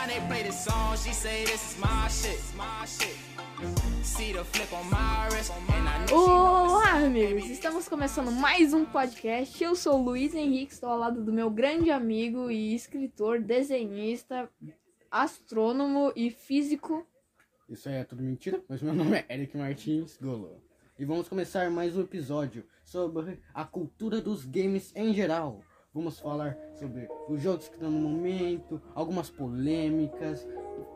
time they play this song, she say this is my shit, my shit. Olá, amigos! Estamos começando mais um podcast. Eu sou o Luiz Henrique, estou ao lado do meu grande amigo e escritor, desenhista, astrônomo e físico. Isso aí é tudo mentira, mas meu nome é Eric Martins Golo. E vamos começar mais um episódio sobre a cultura dos games em geral. Vamos falar sobre os jogos que estão no momento, algumas polêmicas,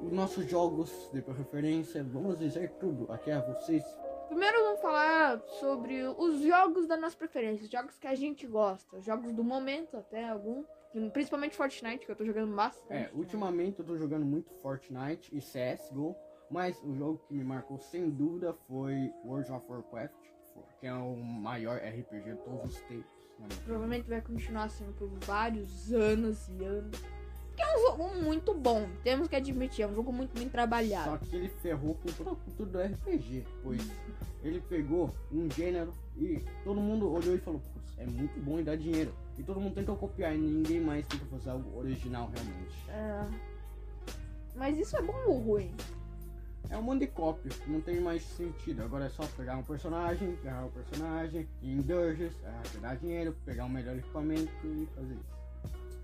os nossos jogos de preferência. Vamos dizer tudo aqui a vocês. Primeiro vamos falar sobre os jogos da nossa preferência, os jogos que a gente gosta, os jogos do momento até algum, principalmente Fortnite, que eu tô jogando bastante. É, ultimamente eu tô jogando muito Fortnite e CSGO, mas o jogo que me marcou sem dúvida foi World of Warcraft, que é o maior RPG de todos os tempos. Provavelmente vai continuar sendo por vários anos e anos. Que é um jogo muito bom, temos que admitir, é um jogo muito bem trabalhado. Só que ele ferrou com toda a cultura do RPG, pois ele pegou um gênero e todo mundo olhou e falou, putz, é muito bom e dá dinheiro. E todo mundo tentou copiar e ninguém mais tenta fazer algo original realmente. É. Mas isso é bom ou ruim? É um monte de cópia, não tem mais sentido. Agora é só pegar um personagem, pegar o personagem, ir em dungeons, é, dar dinheiro, pegar um melhor equipamento e fazer isso.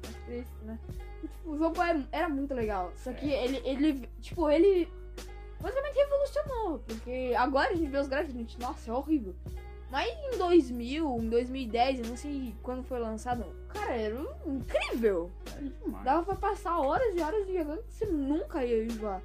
É triste, né? E, tipo, o jogo é- era muito legal. Só que ele, ele, tipo, ele basicamente revolucionou. Porque agora a gente vê os gráficos gente, nossa, é horrível. Mas em 2000, em 2010, eu não sei quando foi lançado, cara, era um- incrível. É. Dava pra passar horas e horas jogando que você nunca ia enjoar.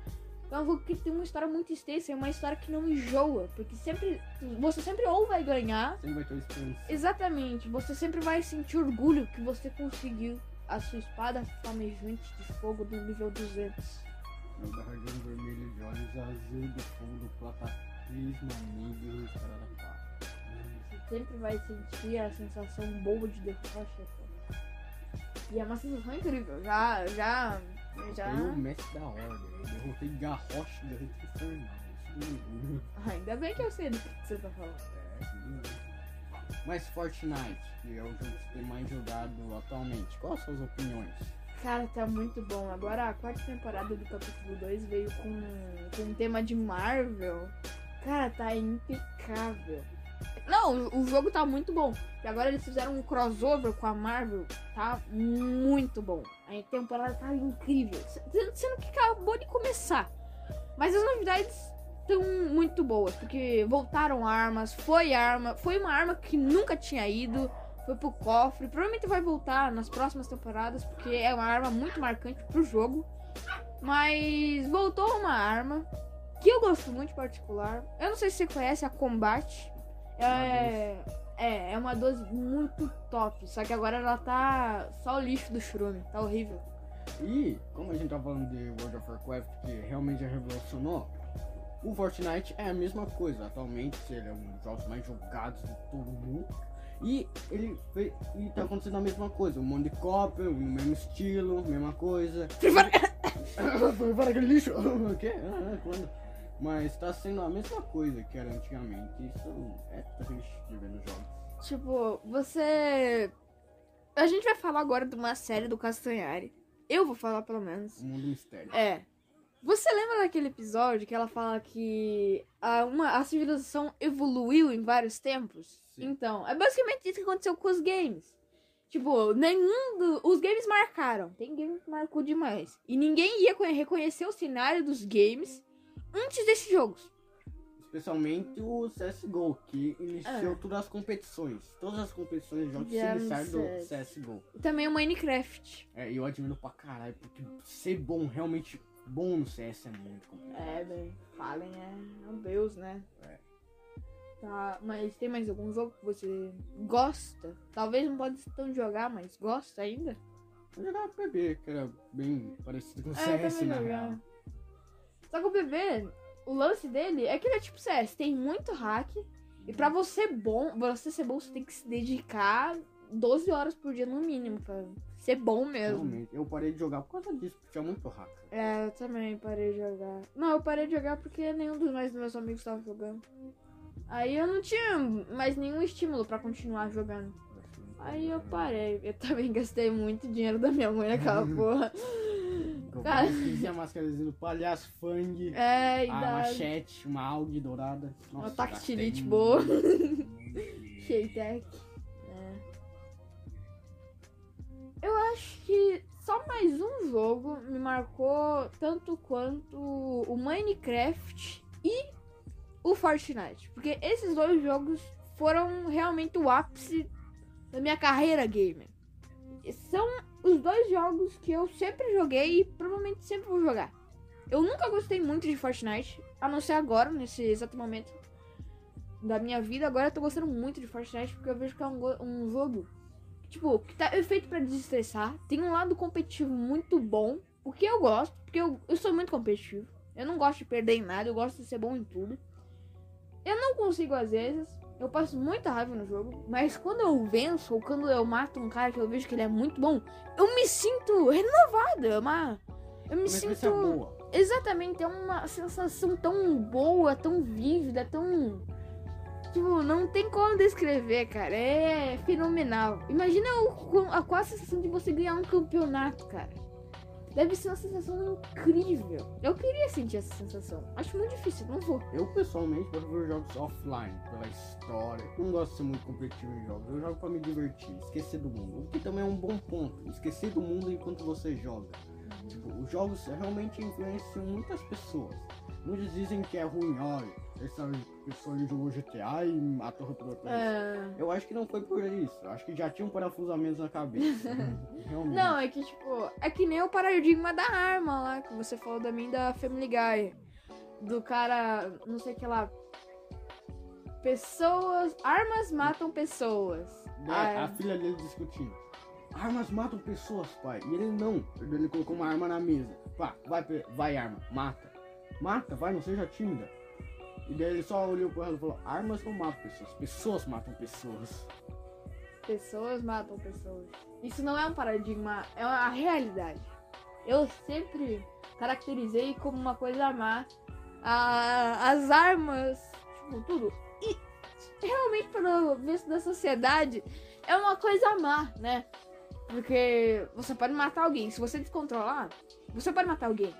É um jogo que tem uma história muito extensa, é uma história que não enjoa. Porque sempre. Você sempre ou vai ganhar. Sempre vai ter experiência. Exatamente, você sempre vai sentir orgulho que você conseguiu a sua espada flamejante de fogo do nível 200. Meu dragão vermelho de olhos azul do fogo do platatismo amigo e cara da paz. Você sempre vai sentir a sensação boa de derrotar chefão. E é uma sensação incrível. Já, já, já. Foi o mestre da ordem. Eu derrotei Garrosh e derrotei orgulho. Ainda bem que eu sei do que você tá falando. É. Mas Fortnite, que é o jogo que tem mais jogado atualmente, quais as suas opiniões? Cara, tá muito bom. Agora a quarta temporada do capítulo 2 veio com, com um tema de Marvel. Cara, tá impecável. Não, o, jogo tá muito bom. E agora eles fizeram um crossover com a Marvel. Tá muito bom. A temporada tá incrível. Sendo que acabou de começar. Mas as novidades estão muito boas. Porque voltaram armas, foi arma. Foi uma arma que nunca tinha ido foi pro cofre. Provavelmente vai voltar nas próximas temporadas, porque é uma arma muito marcante pro jogo. Mas voltou uma arma que eu gosto muito particular. Eu não sei se você conhece a Combat. É, é, é uma 12 muito top. Só que agora ela tá só o lixo do churume. Tá horrível. E, como a gente tá falando de World of Warcraft, que realmente já revolucionou, o Fortnite é a mesma coisa. Atualmente, ele é um dos jogos mais jogados de todo mundo. E ele fez, e tá acontecendo a mesma coisa, um monte de cópia, o mesmo estilo, mesma coisa. Para aquele lixo! O quê? Ah, quando? Mas tá sendo a mesma coisa que era antigamente. Isso é triste de ver nos jogos. Tipo, você. A gente vai falar agora de uma série do Castanhari. Eu vou falar pelo menos. O mundo mistério. É. Você lembra daquele episódio que ela fala que a, uma, a civilização evoluiu em vários tempos? Sim. Então, é basicamente isso que aconteceu com os games. Tipo, nenhum do, Os games marcaram. Tem game que marcou demais. E ninguém ia conhe- reconhecer o cenário dos games antes desses jogos. Especialmente o CSGO, que iniciou É. todas as competições. Todas as competições de jogos se iniciaram do CS. CSGO. E também o Minecraft. É, e eu admiro pra caralho, porque ser bom, realmente bom no CS é muito complicado. É, bem, Fallen é um deus, né? É. Tá, mas tem mais algum jogo que você gosta? Talvez não pode tão jogar, mas gosta ainda? Eu jogava PB, que era bem parecido com o É, CS real. Só que o bebê, o lance dele é que ele é tipo CS, tem muito hack. E pra você bom, você ser bom, você tem que se dedicar 12 horas por dia no mínimo pra ser bom mesmo. Realmente, eu parei de jogar por causa disso, porque tinha muito hacker. É, eu também parei de jogar. Não, eu parei de jogar porque nenhum dos mais meus amigos estava jogando. Aí eu não tinha mais nenhum estímulo pra continuar jogando. Aí eu parei. Eu também gastei muito dinheiro da minha mãe naquela porra. Cara. é a máscarazinha do palhaço, Fang, É, e a machete, uma algue dourada. uma Nossa, tactilite gastei boa. Sheitec. É. Eu acho que só mais um jogo me marcou tanto quanto o Minecraft e o Fortnite. Porque esses dois jogos foram realmente o ápice da minha carreira gamer. São os dois jogos que eu sempre joguei e provavelmente sempre vou jogar. Eu nunca gostei muito de Fortnite, a não ser agora, nesse exato momento da minha vida. Agora eu tô gostando muito de Fortnite porque eu vejo que é um, um jogo tipo, que tá feito pra desestressar. Tem um lado competitivo muito bom, o que eu gosto, porque eu, eu sou muito competitivo. Eu não gosto de perder em nada, eu gosto de ser bom em tudo. Eu não consigo às vezes, eu passo muita raiva no jogo, mas quando eu venço ou quando eu mato um cara que eu vejo que ele é muito bom, eu me sinto renovada, uma eu me sinto boa. Exatamente, é uma sensação tão boa, tão vívida, tão. Tipo, não tem como descrever, cara. É fenomenal. Imagina o, a sensação de você ganhar um campeonato, cara. Deve ser uma sensação incrível. Eu queria sentir essa sensação. Acho muito difícil, não vou. Eu pessoalmente prefiro jogos offline, pela história. Não gosto de ser muito competitivo em jogos. Eu jogo pra me divertir, esquecer do mundo. O que também é um bom ponto. Esquecer do mundo enquanto você joga. Tipo, os jogos realmente influenciam muitas pessoas. Muitos dizem que é ruim, olha, essa pessoa ali jogou GTA e matou o. É... Eu acho que não foi por isso. Eu acho que já tinha um parafuso a menos na cabeça. Realmente. Não, é que tipo, é que nem o paradigma da arma lá que você falou da mim da Family Guy. Do cara, não sei o que lá. Pessoas. Armas matam pessoas. É, Ah, a filha dele discutindo. Armas matam pessoas, pai. E ele não. Ele colocou uma arma na mesa. Pá, vai, vai arma, mata. Mata, vai, não seja tímida. E daí ele só olhou pro ela e falou: Armas não matam pessoas, pessoas matam pessoas. Pessoas matam pessoas. Isso não é um paradigma, é uma realidade. Eu sempre caracterizei como uma coisa má a- as armas, tipo, tudo. E realmente, pelo visto da sociedade, é uma coisa má, né? Porque você pode matar alguém. Se você descontrolar, você pode matar alguém.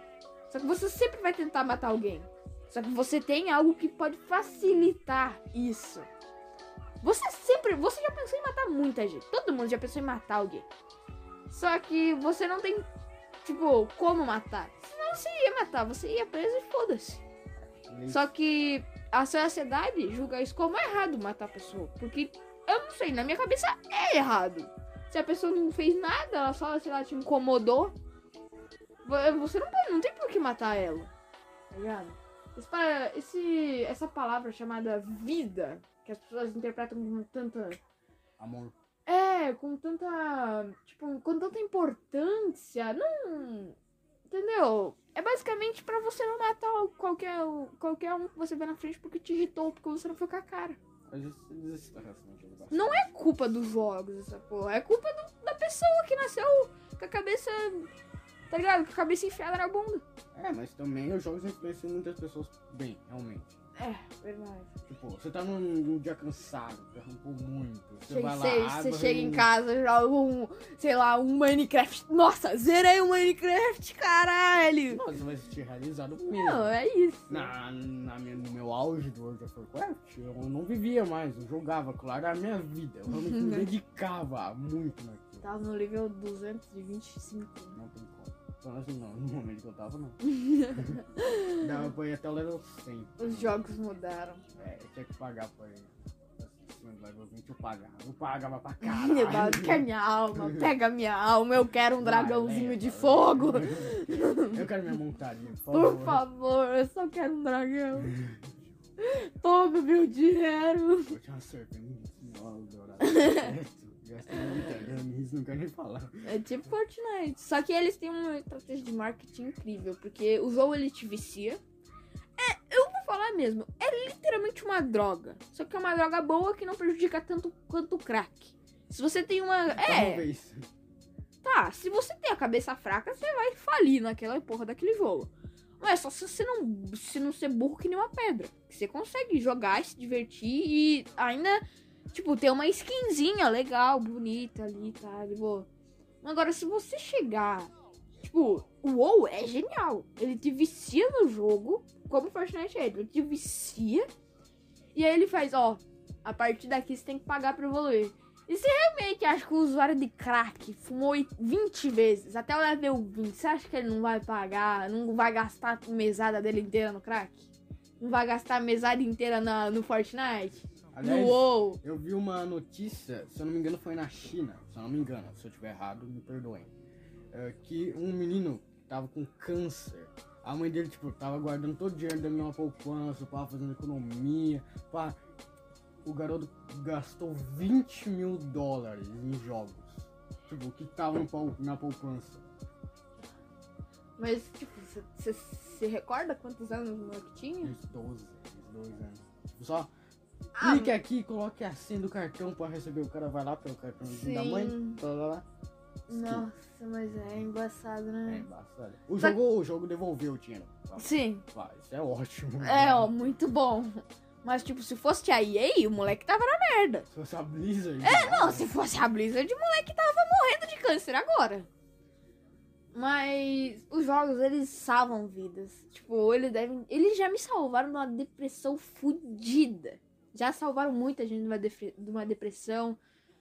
Só que você sempre vai tentar matar alguém. Só que você tem algo que pode facilitar isso. Você sempre. Você já pensou em matar muita gente. Todo mundo já pensou em matar alguém. Só que você não tem, tipo, como matar. Senão você ia matar, você ia preso e foda-se. Só que a sociedade julga isso como errado matar a pessoa. Porque eu não sei, na minha cabeça é errado. Se a pessoa não fez nada, ela só, sei lá, te incomodou. Vo- Você não, pode, não tem por que matar ela. Tá ligado? Esse, esse- essa palavra chamada vida, que as pessoas interpretam com tanta. Amor. É, com tanta. Tipo, com tanta importância. Não. Entendeu? É basicamente pra você não matar qualquer, qualquer um que você vê na frente porque te irritou, porque você não foi com a cara. Não é culpa dos jogos essa porra. É culpa do- da pessoa que nasceu com a cabeça. Tá ligado? Com a cabeça enfiada na bunda. É, mas também os jogos influenciam muitas pessoas bem, realmente. É, verdade. Tipo, você tá num, num dia cansado, derrampou muito. Você Chega, vai lá, você, chega em casa, joga um, sei lá, um Minecraft. Nossa, zerei o Minecraft, caralho! Vai se sentir realizado mesmo. Não, é isso. Na, na minha, no meu auge do World of Warcraft, eu não vivia mais, eu jogava, claro, era a minha vida. Eu realmente me dedicava muito naquilo. Tava no nível 225. Não tem como. Menos não, no momento que eu tava, não. Dava pra ir até o level 100. Os jogos mudaram. É, eu tinha que pagar pra. Acima do level 20 eu pagava. Eu pagava pra caralho. Quer minha alma, pega minha alma, eu quero um dragãozinho de fogo. Eu quero minha montadinha, por Por favor. favor, eu só quero um dragão. Toma meu dinheiro. Eu tinha uma serpente dourada. Gastei muito italiano nisso, não quero nem falar. É tipo Fortnite. Só que eles têm uma estratégia de marketing incrível, porque o jogo ele te vicia. É, eu vou falar mesmo, é literalmente uma droga. Só que é uma droga boa que não prejudica tanto quanto o crack. Se você tem uma. É, Talvez. tá. Se você tem a cabeça fraca, você vai falir naquela porra daquele jogo. Mas só se você não, se não ser burro que nem uma pedra. Que você consegue jogar e se divertir e ainda, tipo, ter uma skinzinha legal, bonita ali, tá? De boa. Agora, se você chegar. Tipo, o WoW é genial. Ele te vicia no jogo, como o Fortnite é. Ele te vicia. E aí ele faz, ó, a partir daqui você tem que pagar pra evoluir. E se realmente acha que o usuário de crack fumou 20 vezes, até o level 20, você acha que ele não vai pagar, não vai gastar a mesada dele inteira no crack? Não vai gastar a mesada inteira na, no Fortnite? Aliás, WoW? eu vi uma notícia, se eu não me engano foi na China, se eu não me engano, se eu estiver errado, me perdoem. É, que um menino tava com câncer. A mãe dele, tipo, tava guardando todo o dinheiro dele numa poupança, pá, fazendo economia, pá. O garoto gastou 20 mil dólares em jogos. Tipo, que tava no na poupança. Mas, tipo, você se recorda quantos anos o moleque tinha? Uns 12, uns 12 anos. Tipo, só Ah, clique aqui e coloque a senha do cartão pra receber. O cara vai lá pelo cartãozinho da Sim. mãe. Tá lá, lá. Nossa, mas é embaçado, É né? embaçado. O Só- jogo, o jogo devolveu o dinheiro. Sim. Vai, isso é ótimo. É, ó, muito bom. Mas, tipo, se fosse a EA, o moleque tava na merda. Se fosse a Blizzard. É, não, se fosse a Blizzard, o moleque tava morrendo de câncer agora. Mas os jogos, eles salvam vidas. Tipo, eles devem. Eles já me salvaram de uma depressão fodida. Já salvaram muita gente de uma, depressão,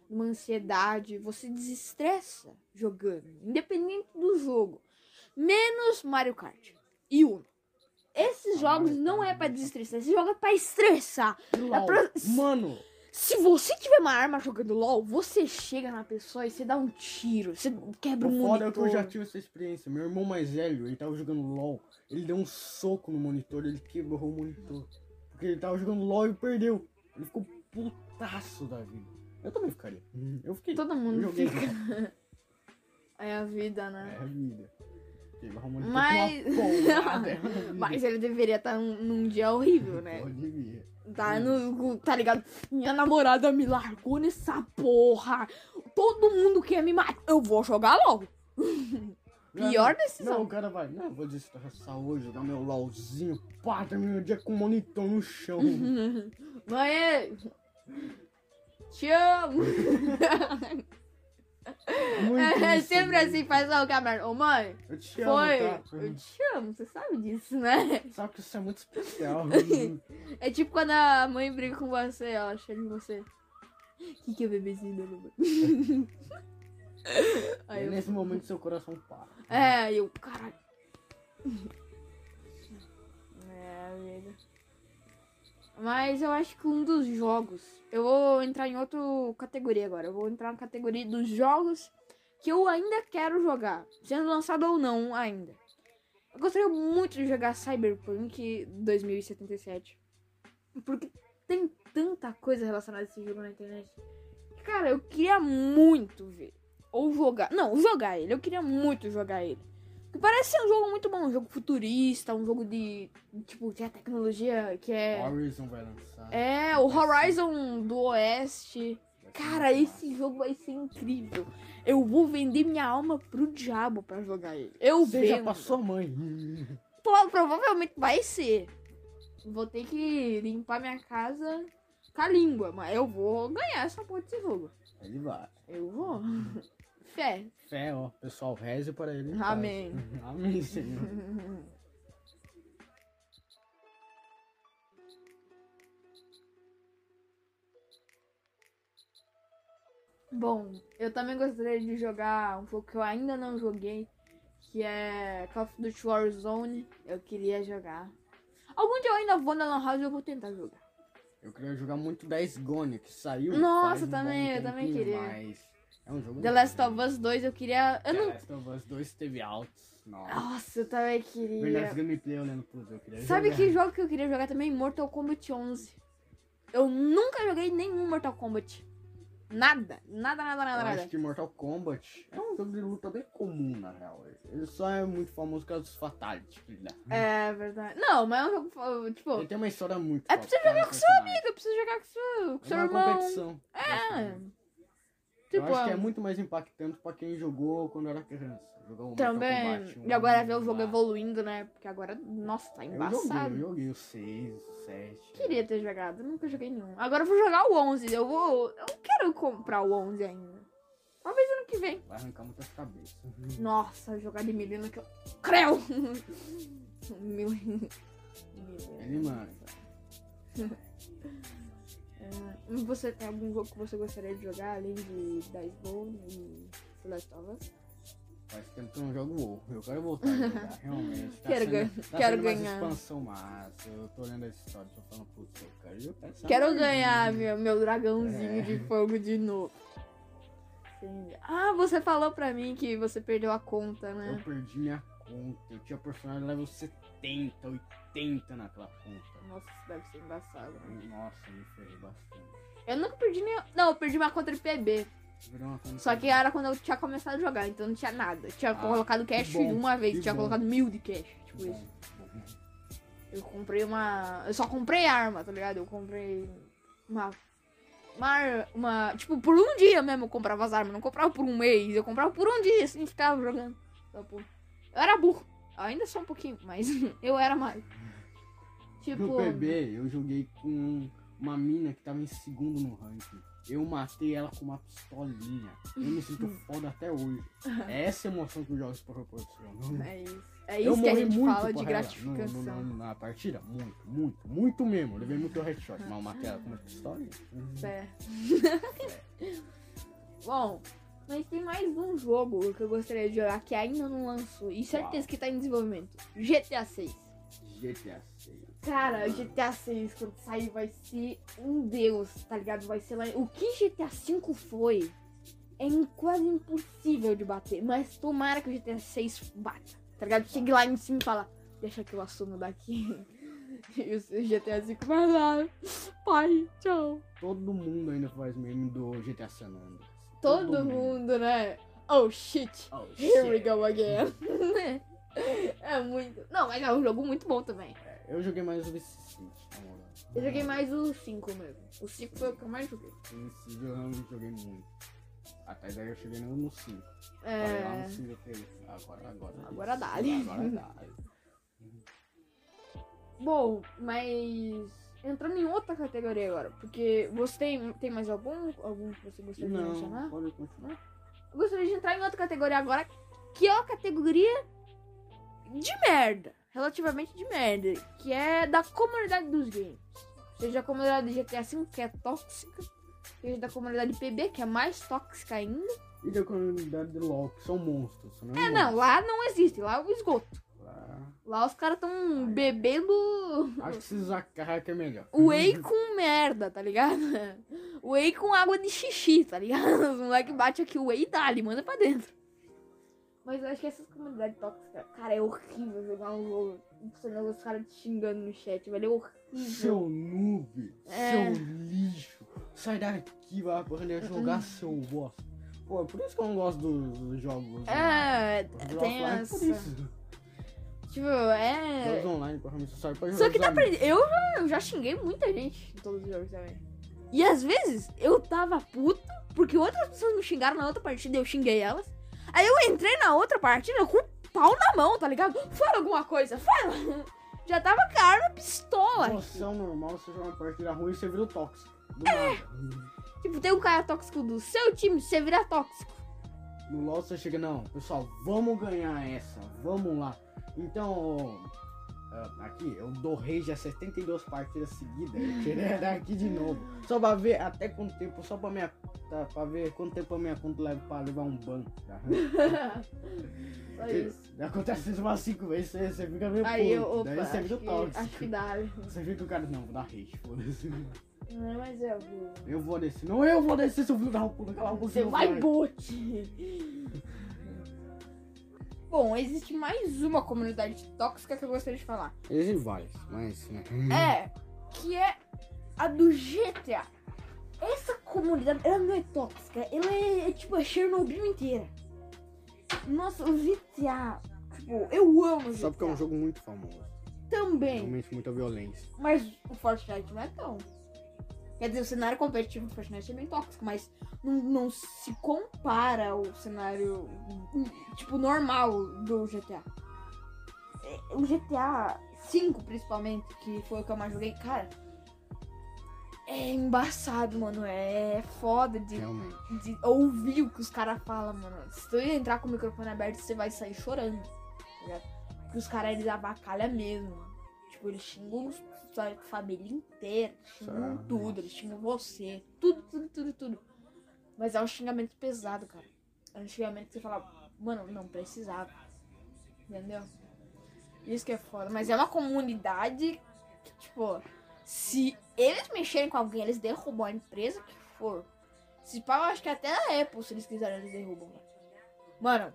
de uma ansiedade. Você desestressa jogando, independente do jogo. Menos Mario Kart e Uno. Esses Ah, jogos não é pra Mario Kart. desestressar, esse jogo é pra estressar. LOL. pra- Mano, Se você tiver uma arma jogando LOL, você chega na pessoa e você dá um tiro, você quebra o um foda é que eu monitor. já tive essa experiência. Meu irmão mais velho, ele tava jogando LOL. Ele deu um soco no monitor, ele quebrou o monitor. Porque ele tava jogando LOL e perdeu. Ele ficou putaço da vida. Eu também ficaria. Eu fiquei. Todo mundo joguei. fica. É a vida, né? É a vida. Mas-. Mas ele deveria estar num, num dia horrível, né? Devia. Tá, no, tá ligado? Minha namorada me largou nessa porra. Todo mundo quer me matar. Eu vou jogar LOL. Pior Não, decisão. o cara vai, não, vou destressar hoje, jogar meu LOLzinho, pá, termina o dia com o monitor no chão. Mãe, te amo. É sempre assim, faz o câmera. Ô mãe, Eu te amo, foi. tá? Eu te amo, você sabe disso, né? Sabe que isso é muito especial. É tipo quando a mãe briga com você, ela chega em você. O que, que é bebezinho da mamãe? Aí eu, nesse momento seu coração para. é, eu, caralho. É, vida. Mas eu acho que um dos jogos. Eu vou entrar em outra categoria agora. Eu vou entrar na categoria dos jogos que eu ainda quero jogar. Sendo lançado ou não ainda. Eu gostaria muito de jogar Cyberpunk 2077. Porque tem tanta coisa relacionada a esse jogo na internet. Cara, eu queria muito ver. Ou jogar. Não, jogar ele. Eu queria muito jogar ele. Porque parece ser um jogo muito bom. Um jogo futurista. Um jogo de. Tipo, que é tecnologia. Que é. Horizon vai lançar. É, o Horizon do Oeste. Cara, esse jogo vai ser incrível. Eu vou vender minha alma pro diabo pra jogar ele. Eu já vendo. passou mãe. Pro- provavelmente vai ser. Vou ter que limpar minha casa com a língua, mas eu vou ganhar essa porra desse jogo. Ele vai. Eu vou. Fé. Fé, ó. Pessoal, reze para ele. Amém. Amém, Senhor. Bom, eu também gostaria de jogar um jogo que eu ainda não joguei, que é Call of Duty Warzone. Eu queria jogar. Algum dia eu ainda vou na Lan House e eu vou tentar jogar. Eu queria jogar muito 10 Gone, que saiu. Nossa, um também, bom eu também queria. Mas é um jogo The Last of Us 2 eu queria. Eu The não. Last of Us 2 teve altos. Nossa. Nossa, eu também Verdade, queria. gameplay olhando pros eu queria Sabe jogar. que jogo que eu queria jogar também? Mortal Kombat 11. Eu nunca joguei nenhum Mortal Kombat. Nada, nada, nada, Eu nada, nada. acho que Mortal Kombat é um jogo de luta bem comum, na real. Ele só é muito famoso por causa dos Fatality que ele dá. É verdade. Não, mas é um jogo. Tipo, Ele tem uma história muito É pra você jogar cada com seu amigo, eu preciso jogar com seu, com seu É uma irmão. competição. É. Tipo, eu acho que é muito mais impactante pra quem jogou quando era criança. Jogou o Mortal também. Kombat um, E agora ver o jogo lá. evoluindo, né? Porque agora, nossa, tá Eu joguei, embaçado. eu joguei o 6, o 7. Queria ter jogado, eu nunca joguei nenhum. Agora eu vou jogar o 11. Eu vou. Eu quero comprar o 11 ainda. Talvez ano que vem. Vai arrancar muitas cabeças. Nossa, jogar de Milena que eu. Creu! Mil... Ele manda. Você tem algum jogo que você gostaria de jogar além de Dice Bone e The Last of Us? Faz tempo que eu não jogo WoW. Eu quero voltar a jogar, realmente. Tá Quero sendo, ganhar- tá quero ganhar. expansão massa. Eu tô olhando essa história, tô falando, putz, eu quero jogar essa Quero merda. ganhar meu, meu dragãozinho É. de fogo de novo. Sim. Ah, você falou pra mim que você perdeu a conta, né? Eu perdi minha conta. Eu tinha personagem level 70, 80 naquela conta. Nossa, isso deve ser embaçado. né? Nossa, me ferrei bastante. Eu nunca perdi nenhum. Não, eu perdi uma conta de PB. Conta Só que era quando eu tinha começado a jogar, então não tinha nada. Eu tinha Ah, colocado cash bom, uma vez, tinha bom. colocado mil de cash. Tipo Bom, isso. Eu comprei uma. Eu só comprei arma, tá ligado? Eu comprei uma. Uma, uma. Tipo, por um dia mesmo eu comprava as armas. Não comprava por um mês. Eu comprava por um dia, assim, ficava jogando. Então, pô, Eu era burro. Eu ainda sou um pouquinho, mas eu era mais. Tipo. No PB, eu joguei com uma mina que tava em segundo no ranking. Eu matei ela com uma pistolinha. Eu me sinto foda até hoje. É essa emoção que os jogos proporcionam. É isso. É Eu isso que a gente muito fala de gratificação. no- no- no- na partida. Muito, muito, muito mesmo. Eu levei muito headshot, mas eu matei ela com uma pistolinha. É. Bom, mas tem mais um jogo que eu gostaria de jogar que ainda não lançou. E certeza que tá em desenvolvimento. GTA 6. GTA 6. Cara, GTA 6, quando sair, vai ser um deus, tá ligado? Vai ser lá. O que GTA 5 foi é quase impossível de bater. Mas tomara que o GTA 6 bata. Tá ligado? Chegue lá em cima e fala: Deixa que eu assumo daqui. E o GTA 5 vai lá. Pai, tchau. Todo mundo ainda faz meme do GTA San Andreas. Todo mundo, né? Oh shit. Oh, Here we shit. go again. é muito. Não, mas é um jogo muito bom também. Eu joguei mais o Vice City, na moral. Eu joguei mais o 5 mesmo. O 5 foi o que eu mais joguei. City eu realmente joguei muito. Até daí eu cheguei no 5. Falei lá É. no 5 eu falei, agora, agora. Agora dá-lhe. Agora dá. Bom, mas. Entrando em outra categoria agora. Porque você tem, tem mais algum? Algum que você gostaria de Não, mencionar? pode continuar. Eu gostaria de entrar em outra categoria agora. Que é uma categoria de merda. Relativamente de merda. Que é da comunidade dos games. Seja a comunidade de GTA V, que é tóxica. Seja da comunidade PB, que é mais tóxica ainda. E da comunidade de LOL, que são monstros. Não É, não, lá não existe. Lá é o esgoto. Lá- os caras tão bebendo Acho que se usar carro é melhor. whey com merda, tá ligado? Whey com água de xixi, tá ligado? Os moleques batem aqui o whey e dá, ele manda pra dentro. Mas eu acho que essas comunidades tóxicas, cara, é horrível jogar um jogo. Você vê os caras te xingando no chat, velho. É horrível. Seu noob, É. seu lixo. Sai daqui, vai aprender a jogar seu bosta. Pô, é por isso que eu não gosto dos, dos jogos. É, online. Jogos tem é essa. Tipo, é. Jogos online, mim, só serve pra jogar Só que os pra. Eu já, eu já xinguei muita gente em todos os jogos também. E às vezes eu tava puto porque outras pessoas me xingaram na outra partida e eu xinguei elas. Aí eu entrei na outra partida com o pau na mão, tá ligado? Fala alguma coisa, fala! Já tava com a arma pistola. Você é o normal, você joga uma partida ruim e você vira o tóxico. Do É. nada. Tipo, tem um cara tóxico do seu time, você vira tóxico. No LoL você chega, não, pessoal, vamos ganhar essa, vamos lá. Então, aqui, eu dou rage a 72 partidas seguidas, dar aqui de novo. Só pra ver até quanto tempo, só pra, minha, tá, pra ver quanto tempo a minha conta leva pra levar um ban. Tá? Só isso. Acontece isso umas 5 vezes, você, você fica meio Aí puto, opa, daí você vira o que, tóxico. acho que dá. Você fica o cara, não, vou dar rage, foda-se. Não, mas eu vou. Eu vou descer, não, eu vou descer, seu filho da puta. Você vai, bote! Bom, existe mais uma comunidade tóxica que eu gostaria de falar. Existem vários, mas. Né? É, que é a do GTA. Essa comunidade, ela não é tóxica, ela é, é tipo a Chernobyl inteira. Nossa, o GTA, tipo, eu amo o GTA. Só porque é um jogo muito famoso. Também, Realmente muita violência. mas o Fortnite não é tão. Quer dizer, o cenário competitivo do Fortnite é bem tóxico, mas não, não se compara ao cenário, tipo, normal do GTA. É, O GTA V, principalmente, que foi o que eu mais joguei, cara. é embaçado, mano. É foda de, de ouvir o que os caras falam, mano. Se tu entrar com o microfone aberto, você vai sair chorando. Tá ligado? Porque os caras, eles abacalham mesmo. mano. Tipo, eles xingam sua família inteira. Xingam tudo. Eles xingam você. Tudo, tudo, tudo, tudo. Mas é um xingamento pesado, cara. É um xingamento que você fala, mano, não precisava. Entendeu? Isso que é foda. Mas é uma comunidade que, tipo, se eles mexerem com alguém, eles derrubam a empresa que for. Se pá, eu acho que até a Apple, se eles quiserem, eles derrubam. Mano,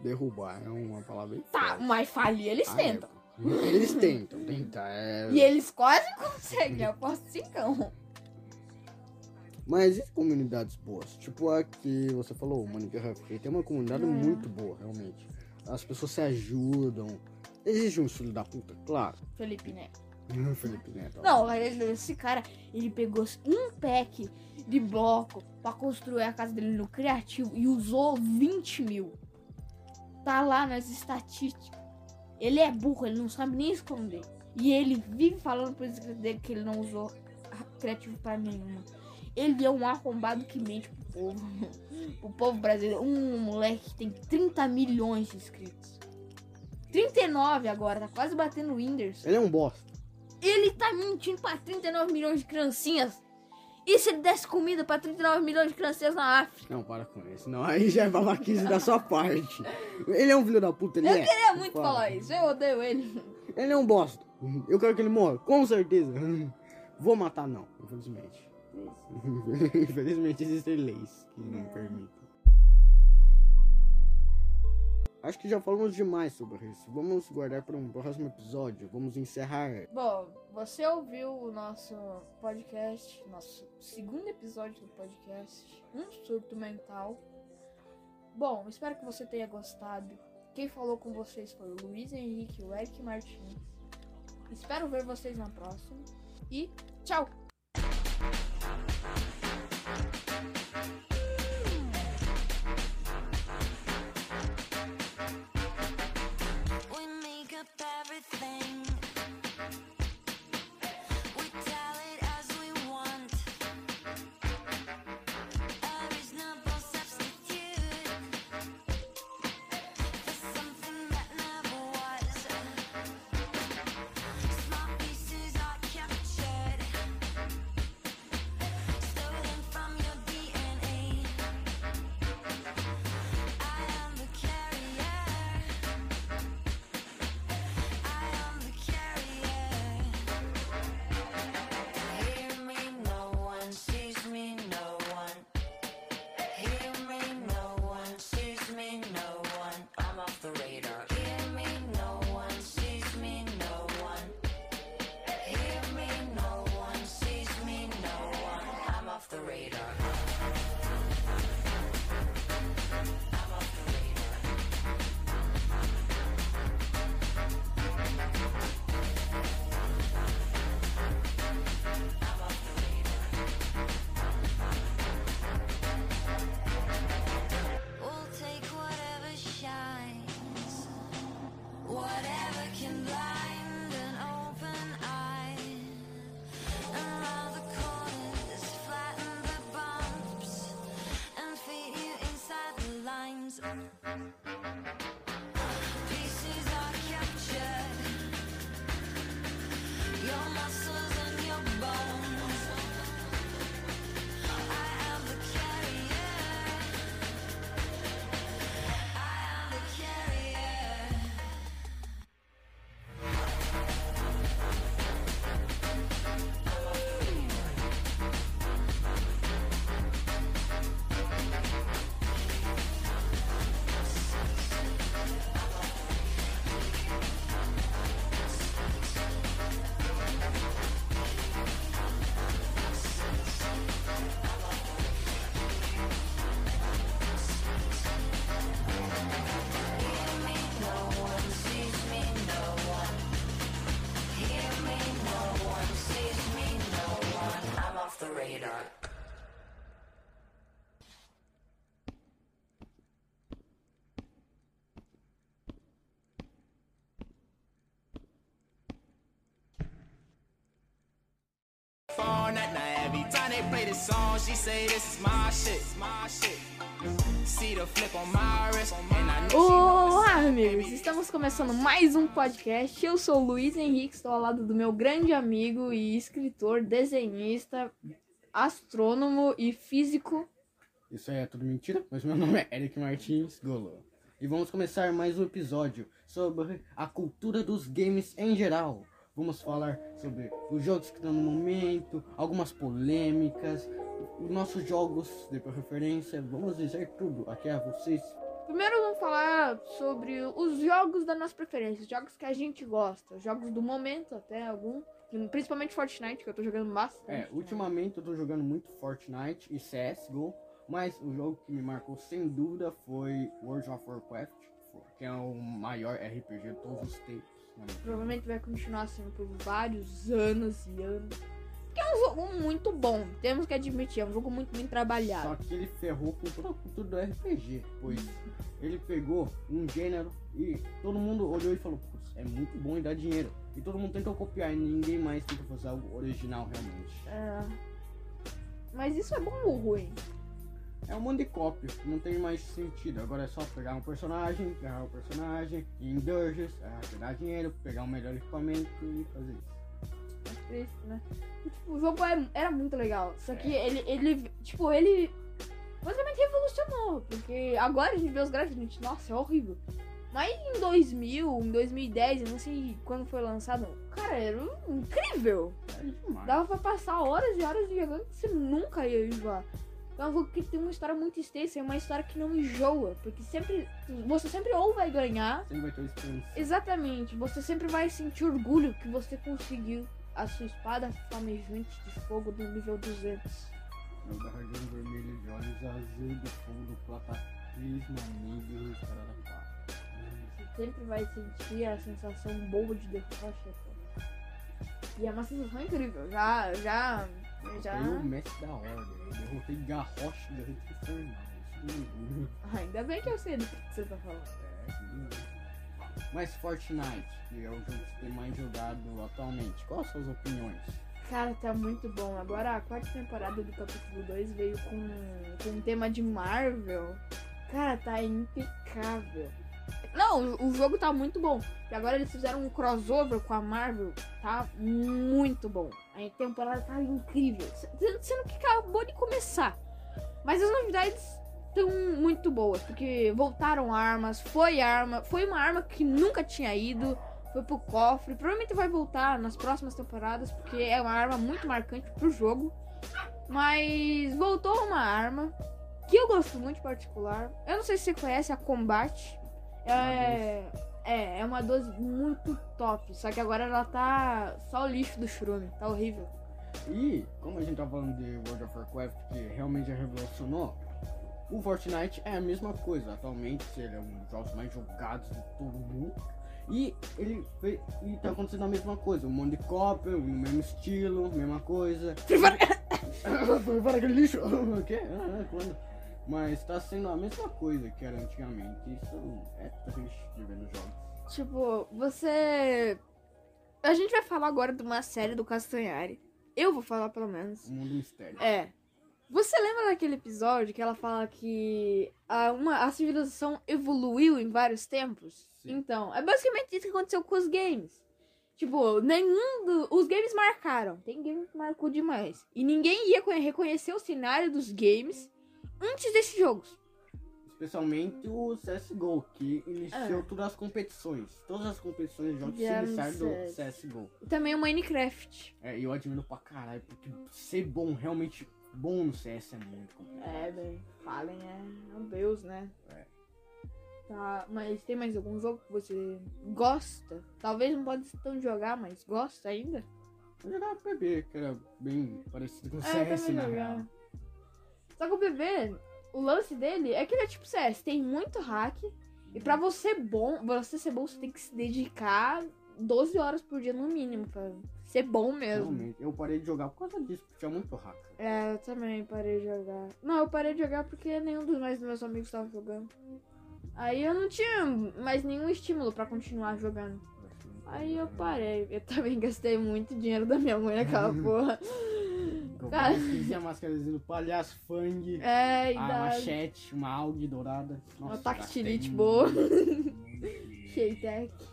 Derrubar é uma palavra tá, mas falir eles Ah, tentam. é. Eles tentam, tentar. É... E eles quase conseguem, eu posso cincão. Mas e comunidades boas? Tipo a que você falou, Minecraft. Ele tem uma comunidade Hum. muito boa, realmente. As pessoas se ajudam. Existe um filho da puta, claro. Felipe Neto. Felipe Neto. Não, esse cara, ele pegou um pack de bloco pra construir a casa dele no criativo e usou 20 mil. Tá lá nas estatísticas. Ele é burro, ele não sabe nem esconder. E ele vive falando pro inscrito dele que ele não usou criativo pra nenhuma. Ele é um arrombado que mente pro povo. pro povo brasileiro. Um moleque que tem 30 milhões de inscritos. 39 agora, tá quase batendo o Whindersson. Ele é um bosta. Ele tá mentindo pra 39 milhões de criancinhas. E se ele desse comida pra 39 milhões de criancinhas na África? Não, para com isso. Não, aí já é babaquice da sua parte. Ele é um filho da puta, ele Eu é. queria muito Fala. falar isso, eu odeio ele. Ele é um bosta. Eu quero que ele morra, com certeza. Vou matar, não, infelizmente. Infelizmente existem leis que não permitem. Acho que já falamos demais sobre isso. Vamos guardar para um próximo episódio. Vamos encerrar. Bom, você ouviu o nosso podcast, nosso segundo episódio do podcast, Um Surto Mental. Bom, espero que você tenha gostado. Quem falou com vocês foi o Luiz Henrique e o Eric Martins. Espero ver vocês na próxima. E tchau! melhor. play song, she say this is my shit, my shit. See the flip on my wrist, Olá, amigos! Estamos começando mais um podcast. Eu sou o Luiz Henrique, estou ao lado do meu grande amigo e escritor, desenhista, astrônomo e físico. Isso aí é tudo mentira, mas meu nome é Eric Martins Golo. E vamos começar mais um episódio sobre a cultura dos games em geral. Vamos falar sobre os jogos que estão no momento, algumas polêmicas, os nossos jogos de preferência. Vamos dizer tudo aqui a vocês. Primeiro vamos falar sobre os jogos da nossa preferência, os jogos que a gente gosta, os jogos do momento até algum, principalmente Fortnite, que eu tô jogando bastante. É, ultimamente eu tô jogando muito Fortnite e CSGO, mas o jogo que me marcou sem dúvida foi World of Warcraft, que é o maior RPG de todos os tempos. né? Provavelmente vai continuar sendo por vários anos e anos. Que é um jogo muito bom, temos que admitir, é um jogo muito bem trabalhado. Só que ele ferrou com toda a cultura do RPG, pois ele pegou um gênero e todo mundo olhou e falou, putz, é muito bom e dá dinheiro. E todo mundo tentou copiar e ninguém mais tenta fazer algo original realmente. É. Mas isso é bom ou ruim? É um monte de cópia, não tem mais sentido. Agora é só pegar um personagem, pegar o personagem, ir em dungeons, ah, pegar dinheiro, pegar um melhor equipamento e fazer isso. É triste, né? Tipo, o jogo era, muito legal. Só que ele, ele, tipo, ele basicamente revolucionou. Porque agora a gente vê os gráficos gente, nossa, é horrível. Mas em 2000, em 2010, eu não sei quando foi lançado, cara, era incrível. É. Dava pra passar horas e horas jogando que você nunca ia enjoar. Então é um jogo que tem uma história muito extensa, é uma história que não enjoa, porque sempre você sempre ou vai ganhar, Sempre vai ter exatamente, você sempre vai sentir orgulho que você conseguiu a sua espada flamejante de fogo do nível 200. Meu guardião vermelho de olhos azul do fogo do platatismo, amigo e cara da paz. Você sempre vai sentir a sensação boa de derrotar. E é uma sensação incrível. Já, já, já. Foi o mestre da ordem. Eu derrotei Garrosh e Infernal. Isso me orgulho. Ainda bem que eu sei do que você tá falando. É, lindo. Mas Fortnite, que é o jogo que tem mais jogado atualmente, quais as suas opiniões? Cara, tá muito bom. Agora a quarta temporada do capítulo 2 veio com, com um tema de Marvel. Cara, tá impecável. Não, o, jogo tá muito bom. E agora eles fizeram um crossover com a Marvel. Tá muito bom. A temporada tá incrível. Sendo que acabou de começar. Mas as novidades estão muito boas. Porque voltaram armas, foi arma. Foi uma arma que nunca tinha ido foi pro cofre. Provavelmente vai voltar nas próximas temporadas, porque é uma arma muito marcante pro jogo. Mas voltou uma arma que eu gosto muito particular. Eu não sei se você conhece a Combat. É, é, é uma 12 muito top. Só que agora ela tá só o lixo do churume. Tá horrível. E, como a gente tá falando de World of Warcraft, que realmente já revolucionou, o Fortnite é a mesma coisa. Atualmente, ele é um dos jogos mais jogados de todo mundo. E ele fez, e tá acontecendo a mesma coisa, um monte de cópia, o mesmo estilo, mesma coisa. Para aquele lixo! O quê? Ah, quando? Mas tá sendo a mesma coisa que era antigamente. Isso é triste de ver nos jogos. Tipo, você. A gente vai falar agora de uma série do Castanhari. Eu vou falar pelo menos. O mundo mistério. É. Você lembra daquele episódio que ela fala que a, uma, a civilização evoluiu em vários tempos? Sim. Então, é basicamente isso que aconteceu com os games. Tipo, nenhum do, Os games marcaram. Tem game que marcou demais. E ninguém ia conhe- reconhecer o cenário dos games antes desses jogos. Especialmente o CSGO, que iniciou É. todas as competições. Todas as competições de jogos se iniciaram do CS. CSGO. E também o Minecraft. É, e eu admiro pra caralho, porque ser bom, realmente bom no CS é muito complicado. É, bem, Fallen é um deus, né? É. Tá, mas tem mais algum jogo que você gosta? Talvez não pode tão jogar, mas gosta ainda? Eu jogava PB, que era bem parecido com o É, CS na jogava. real. Só que o bebê, o lance dele é que ele é tipo CS, tem muito hack. E pra você bom, você ser bom, você tem que se dedicar 12 horas por dia no mínimo pra ser bom mesmo. Realmente, eu parei de jogar por causa disso, porque tinha muito hacker. É, eu também parei de jogar. Não, eu parei de jogar porque nenhum dos mais meus amigos estavam jogando. Aí eu não tinha mais nenhum estímulo pra continuar jogando. Aí eu parei. Eu também gastei muito dinheiro da minha mãe naquela porra. Cara. é a máscarazinha do palhaço, Fang, É, a da machete, uma algue dourada. uma Nossa, tactilite gastei boa. muito.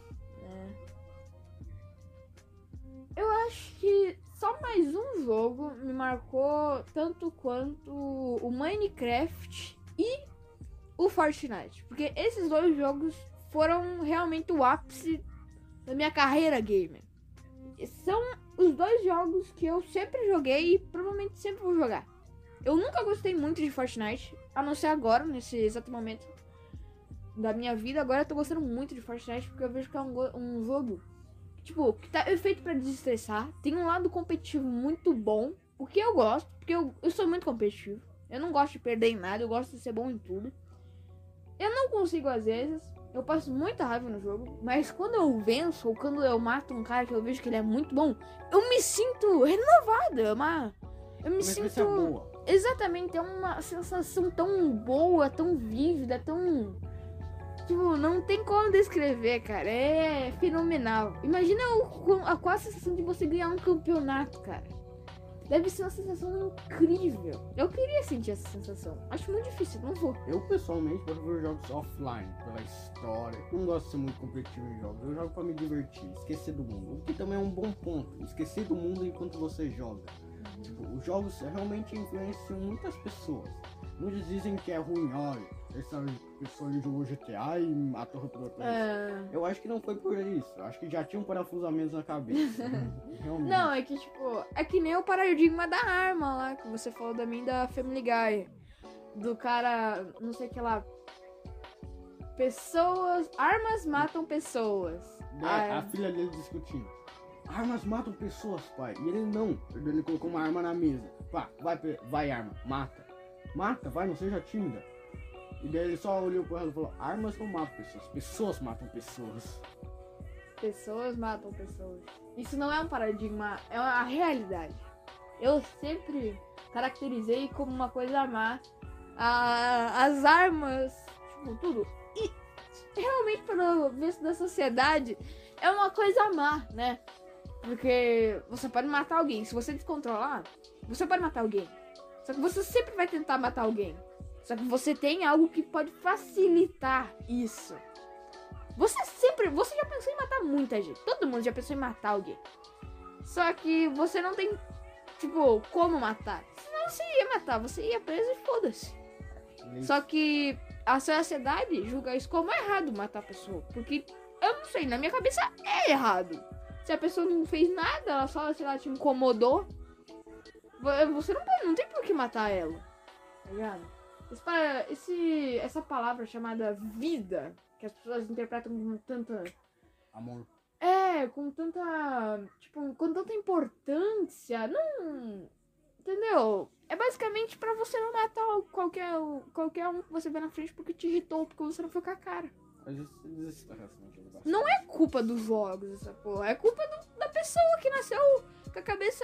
Eu acho que só mais um jogo me marcou tanto quanto o Minecraft e o Fortnite. Porque esses dois jogos foram realmente o ápice da minha carreira gamer. São os dois jogos que eu sempre joguei e provavelmente sempre vou jogar. Eu nunca gostei muito de Fortnite, a não ser agora, nesse exato momento da minha vida. Agora eu tô gostando muito de Fortnite porque eu vejo que é um, um jogo tipo, que tá feito pra desestressar. Tem um lado competitivo muito bom, o que eu gosto, porque eu, eu sou muito competitivo. Eu não gosto de perder em nada, eu gosto de ser bom em tudo. Eu não consigo às vezes, eu passo muita raiva no jogo, mas quando eu venço ou quando eu mato um cara que eu vejo que ele é muito bom, eu me sinto renovada, é uma eu me sinto. Exatamente, é uma sensação tão boa, tão vívida, tão. Tipo, não tem como descrever, cara. É fenomenal. Imagina o, a, qual a sensação de você ganhar um campeonato, cara. Deve ser uma sensação incrível. Eu queria sentir essa sensação. Acho muito difícil, não vou. Eu pessoalmente prefiro jogos offline, pela história. Não gosto de ser muito competitivo em jogos. Eu jogo pra me divertir, esquecer do mundo. O que também é um bom ponto. Esquecer do mundo enquanto você joga. Tipo, os jogos realmente influenciam muitas pessoas. Muitos dizem que é ruim, olha, essa pessoa ali jogou GTA e matou o protagonista. É... Eu acho que não foi por isso. Eu acho que já tinha um parafuso a menos na cabeça. Realmente. Não, é que, tipo, é que nem o paradigma da arma lá, que você falou da mim da Family Guy. Do cara, não sei o que lá. Pessoas. Armas matam pessoas. É, Ah, a filha dele discutindo. Armas matam pessoas, pai. E ele não. Ele colocou uma arma na mesa. Pá, vai, vai arma, mata. Mata, vai, não seja tímida. E daí ele só olhou pro ela e falou: Armas não matam pessoas, pessoas matam pessoas. Pessoas matam pessoas. Isso não é um paradigma, é uma realidade. Eu sempre caracterizei como uma coisa má a- as armas, tipo, tudo. E realmente, pelo visto da sociedade, é uma coisa má, né? Porque você pode matar alguém. Se você descontrolar, você pode matar alguém. Só que você sempre vai tentar matar alguém. Só que você tem algo que pode facilitar isso. Você sempre. Você já pensou em matar muita gente. Todo mundo já pensou em matar alguém. Só que você não tem, tipo, como matar. Senão você ia matar, você ia preso e foda-se. Ele- Só que a sociedade julga isso como errado matar a pessoa. Porque eu não sei, na minha cabeça é errado. Se a pessoa não fez nada, ela só, sei lá, te incomodou. vo- Você não, pode, não tem por que matar ela. Tá ligado? Esse, essa palavra chamada vida, que as pessoas interpretam com tanta. Amor. É, com tanta. Tipo, com tanta importância. Não. Entendeu? É basicamente pra você não matar qualquer, qualquer um que você vê na frente porque te irritou, porque você não foi com a cara. Não é culpa dos jogos essa porra. É culpa do- da pessoa que nasceu com a cabeça.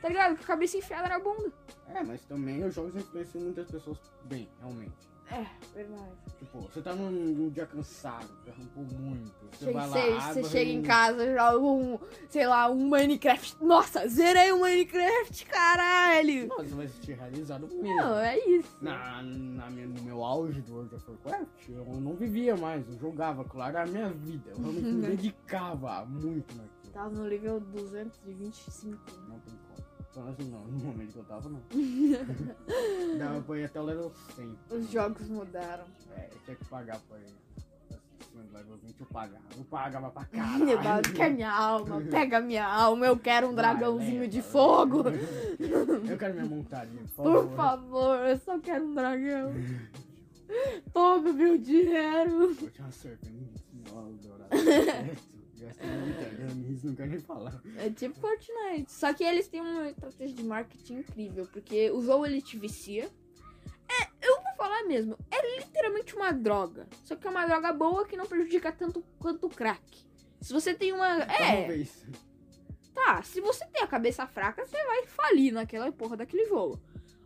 Tá ligado? Com a cabeça enfiada na bunda. É, mas também os jogos influenciam muitas pessoas bem, realmente. É, verdade. Tipo, você tá num, num dia cansado, perrampou muito. Você Chega, vai lá, você, chega em casa, joga um, sei lá, um Minecraft. Nossa, zerei o Minecraft, caralho! Não, você vai se sentir realizado mesmo. Não, é isso. Na, na minha- no meu auge do World of Warcraft, eu não vivia mais, eu jogava, claro, a minha vida. Eu realmente me dedicava muito naquilo. Tava no nível 225. Não tem menos não, no momento que eu tava, não. Dava pra ir até o level 100. Os jogos mudaram. É, eu tinha que pagar pra. Acima do level 20 eu pagava. Eu pagava pra caralho. Quer minha alma, pega minha alma, eu quero um dragãozinho de fogo. Eu quero minha montadinha, por Por favor. favor, eu só quero um dragão. Toma meu dinheiro. Eu tinha uma serpente ó, dourada. isso não quero nem falar. É tipo Fortnite. Só que eles têm uma estratégia de marketing incrível, porque o jogo ele te vicia. É, eu vou falar mesmo, é literalmente uma droga. Só que é uma droga boa que não prejudica tanto quanto o crack. Se você tem uma. É, Talvez. tá. Se você tem a cabeça fraca, você vai falir naquela porra daquele jogo.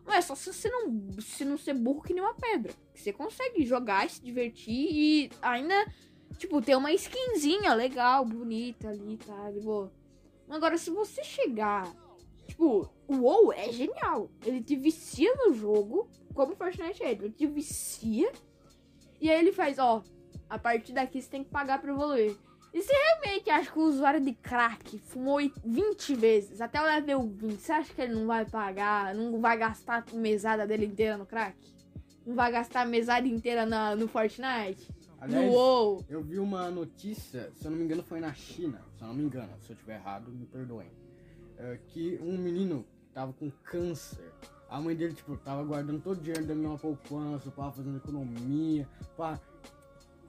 Mas só se você não, se não ser burro que nem uma pedra. Que você consegue jogar e se divertir e ainda, tipo, ter uma skinzinha legal, bonita ali, tá? De boa. Agora, se você chegar, tipo, o WoW é genial. Ele te vicia no jogo, como o Fortnite é. Ele te vicia. E aí ele faz, ó, a partir daqui você tem que pagar pra evoluir. E você realmente acha que o usuário de crack fumou 20 vezes, até o level 20, você acha que ele não vai pagar, não vai gastar a mesada dele inteira no crack? Não vai gastar a mesada inteira na, no Fortnite? Aliás, WoW? eu vi uma notícia, se eu não me engano foi na China, se eu não me engano, se eu estiver errado, me perdoem. É, que um menino tava com câncer. A mãe dele, tipo, tava guardando todo o dinheiro dele numa poupança, pá, fazendo economia, pá.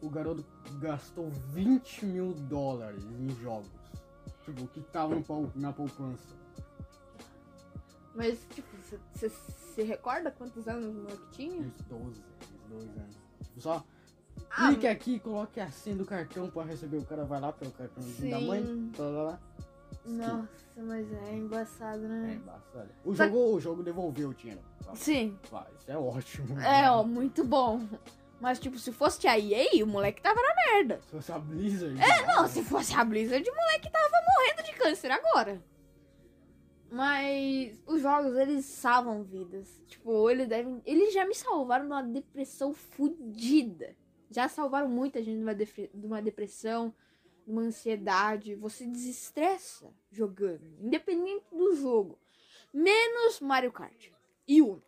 O garoto gastou 20 mil dólares em jogos. Tipo, que tava no na poupança. Mas, tipo, você se recorda quantos anos o moleque tinha? Uns 12, uns 12 anos. Só Ah, clique aqui e coloque a senha do cartão pra receber. O cara vai lá pelo cartãozinho da Sim. mãe, tá lá, lá. Nossa, mas é embaçado, É né? embaçado. O Só- jogo, o jogo devolveu o dinheiro. Sim. vai, isso é ótimo. É, ó, muito bom. Mas, tipo, se fosse a EA, o moleque tava na merda. Se fosse a Blizzard. É, não, se fosse a Blizzard, o moleque tava morrendo de câncer agora. Mas os jogos, eles salvam vidas. Tipo, eles devem. Eles já me salvaram de uma depressão fodida. Já salvaram muita gente de uma, depressão, de uma ansiedade. Você desestressa jogando, independente do jogo. Menos Mario Kart e Uno.